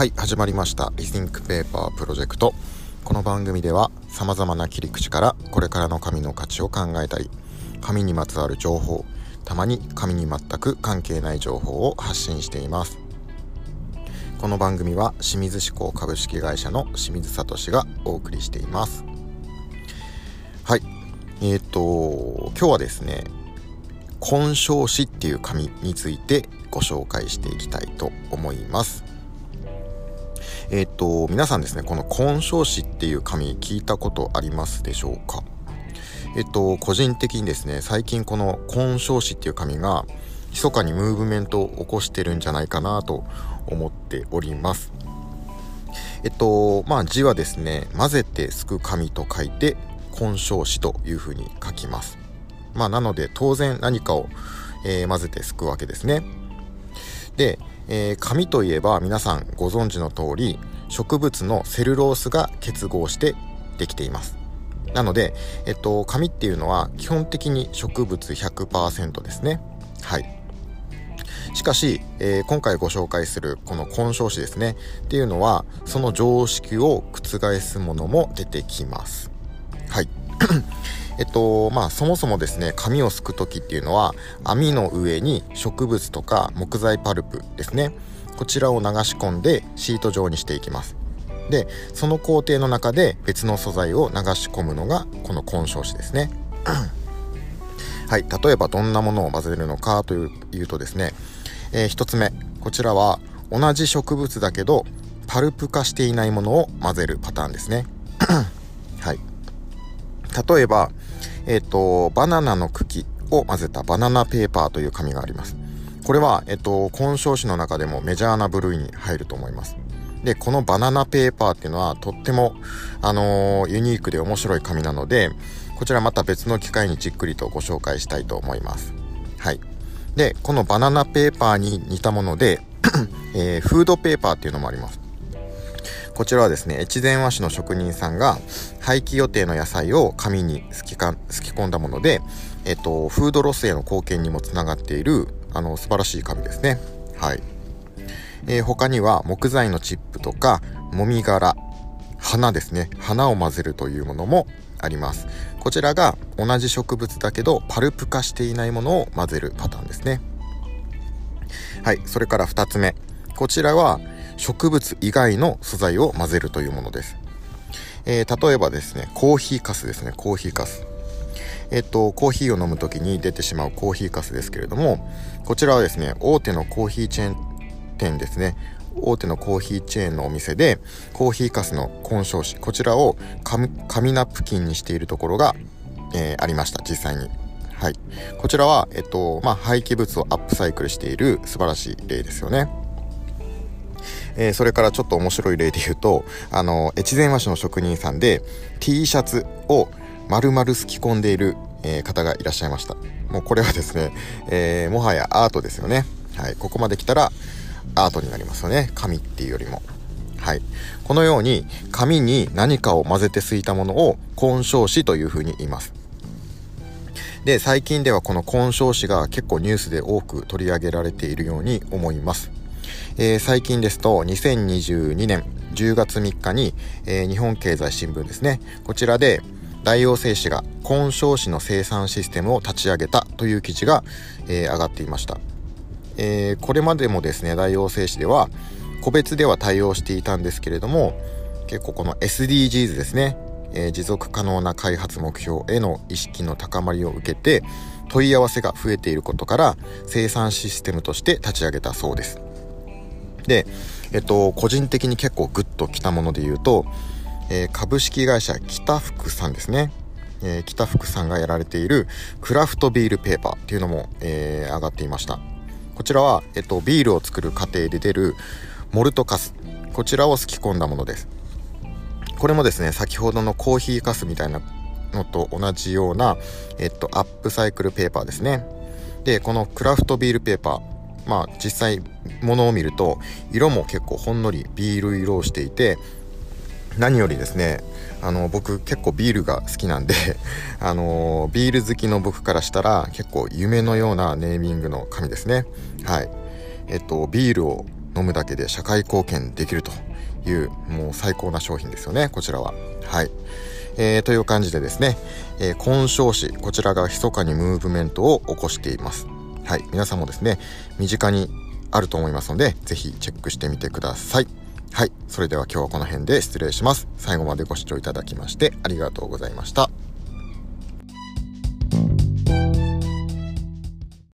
はい始まりました。リスニングペーパープロジェクト。この番組ではさまざまな切り口からこれからの紙の価値を考えたり紙にまつわる情報たまに紙に全く関係ない情報を発信しています。この番組は清水志向株式会社の清水聡がお送りしています。はい。えっ、ー、と今日はですね根性紙っていう紙についてご紹介していきたいと思います。えっ、と、皆さんですね、この根性紙っていう紙聞いたことありますでしょうか？えっ、と、個人的にですね、最近この根性紙っていう紙が、密かにムーブメントを起こしてるんじゃないかなと思っております。えっと、まあ字はですね、混ぜてすく紙と書いて、根性紙というふうに書きます。まあなので当然何かを、えー、混ぜてすくわけですね。で、えー、紙といえば皆さんご存知の通り植物のセルロースが結合してできています。なので、えっと、紙っていうのは基本的に植物100%ですね。はい。しかし、えー、今回ご紹介するこの根性紙ですね。っていうのはその常識を覆すものも出てきます。はい。えっとまあそもそもですね紙をすく時っていうのは網の上に植物とか木材パルプですねこちらを流し込んでシート状にしていきます。でその工程の中で別の素材を流し込むのがこの根性紙ですね。はい例えばどんなものを混ぜるのかというとですね、えー、1つ目こちらは同じ植物だけどパルプ化していないものを混ぜるパターンですね。はい。例えばえっ、と、バナナの茎を混ぜたバナナペーパーという紙があります。これは、えっ、ー、と、根性紙の中でもメジャーな部類に入ると思います。で、このバナナペーパーっていうのはとっても、あの、ユニークで面白い紙なので、こちらまた別の機会にじっくりとご紹介したいと思います。はい。で、このバナナペーパーに似たもので、えー、フードペーパーっていうのもあります。こちらはですね越前和紙の職人さんが廃棄予定の野菜を紙にすきかすき込んだもので、えっと、フードロスへの貢献にもつながっているあの素晴らしい紙ですね。はい、えー、他には木材のチップとかもみ殻花ですね。花を混ぜるというものもあります。こちらが同じ植物だけどパルプ化していないものを混ぜるパターンですね。はい。それから2つ目。こちらは植物以外の素材を混ぜるというものです。えー、例えばですね、コーヒーかすですね、コーヒーかす。えっと、コーヒーを飲む時に出てしまうコーヒーかすですけれども、こちらはですね、大手のコーヒーチェーン店ですね、大手のコーヒーチェーンのお店で、コーヒーかすの根性紙、こちらを紙ナプキンにしているところが、えー、ありました、実際に。はい。こちらは、えっと、まあ、廃棄物をアップサイクルしている素晴らしい例ですよね。えー、それからちょっと面白い例で言うと、あの、越前和紙の職人さんで T シャツを丸々すき込んでいる、えー、方がいらっしゃいました。もうこれはですね、えー、もはやアートですよね。はい。ここまで来たらアートになりますよね。紙っていうよりも。はい。このように紙に何かを混ぜてすいたものを根性紙というふうに言います。で、最近ではこの根性紙が結構ニュースで多く取り上げられているように思います。えー、最近ですと2022年10月3日に、えー、日本経済新聞ですね。こちらで大王製紙が根性紙の生産システムを立ち上げたという記事が、えー、上がっていました、えこれまでもですね大王製紙では個別では対応していたんですけれども結構この SDGs ですね、え持続可能な開発目標への意識の高まりを受けて問い合わせが増えていることから生産システムとして立ち上げたそうです。で、えっと、個人的に結構グッときたもので言うと、えー、株式会社北福さんですね。えー、北福さんがやられているクラフトビールペーパーっていうのも、えー、上がっていました。こちらは、えっと、ビールを作る過程で出るモルトカス。こちらをすき込んだものです。これもですね、先ほどのコーヒーカスみたいなのと同じような、えっと、アップサイクルペーパーですね。で、このクラフトビールペーパー、まあ実際ものを見ると色も結構ほんのりビール色をしていて何よりですねあの僕結構ビールが好きなんで あのビール好きの僕からしたら結構夢のようなネーミングの紙ですね。はい。えっとビールを飲むだけで社会貢献できるというもう最高な商品ですよねこちらは。はい。えー、という感じでですね、えー、根性紙こちらが密かにムーブメントを起こしています。はい皆さんもですね身近にあると思いますので是非チェックしてみてください。はいそれでは今日はこの辺で失礼します。最後までご視聴いただきましてありがとうございました。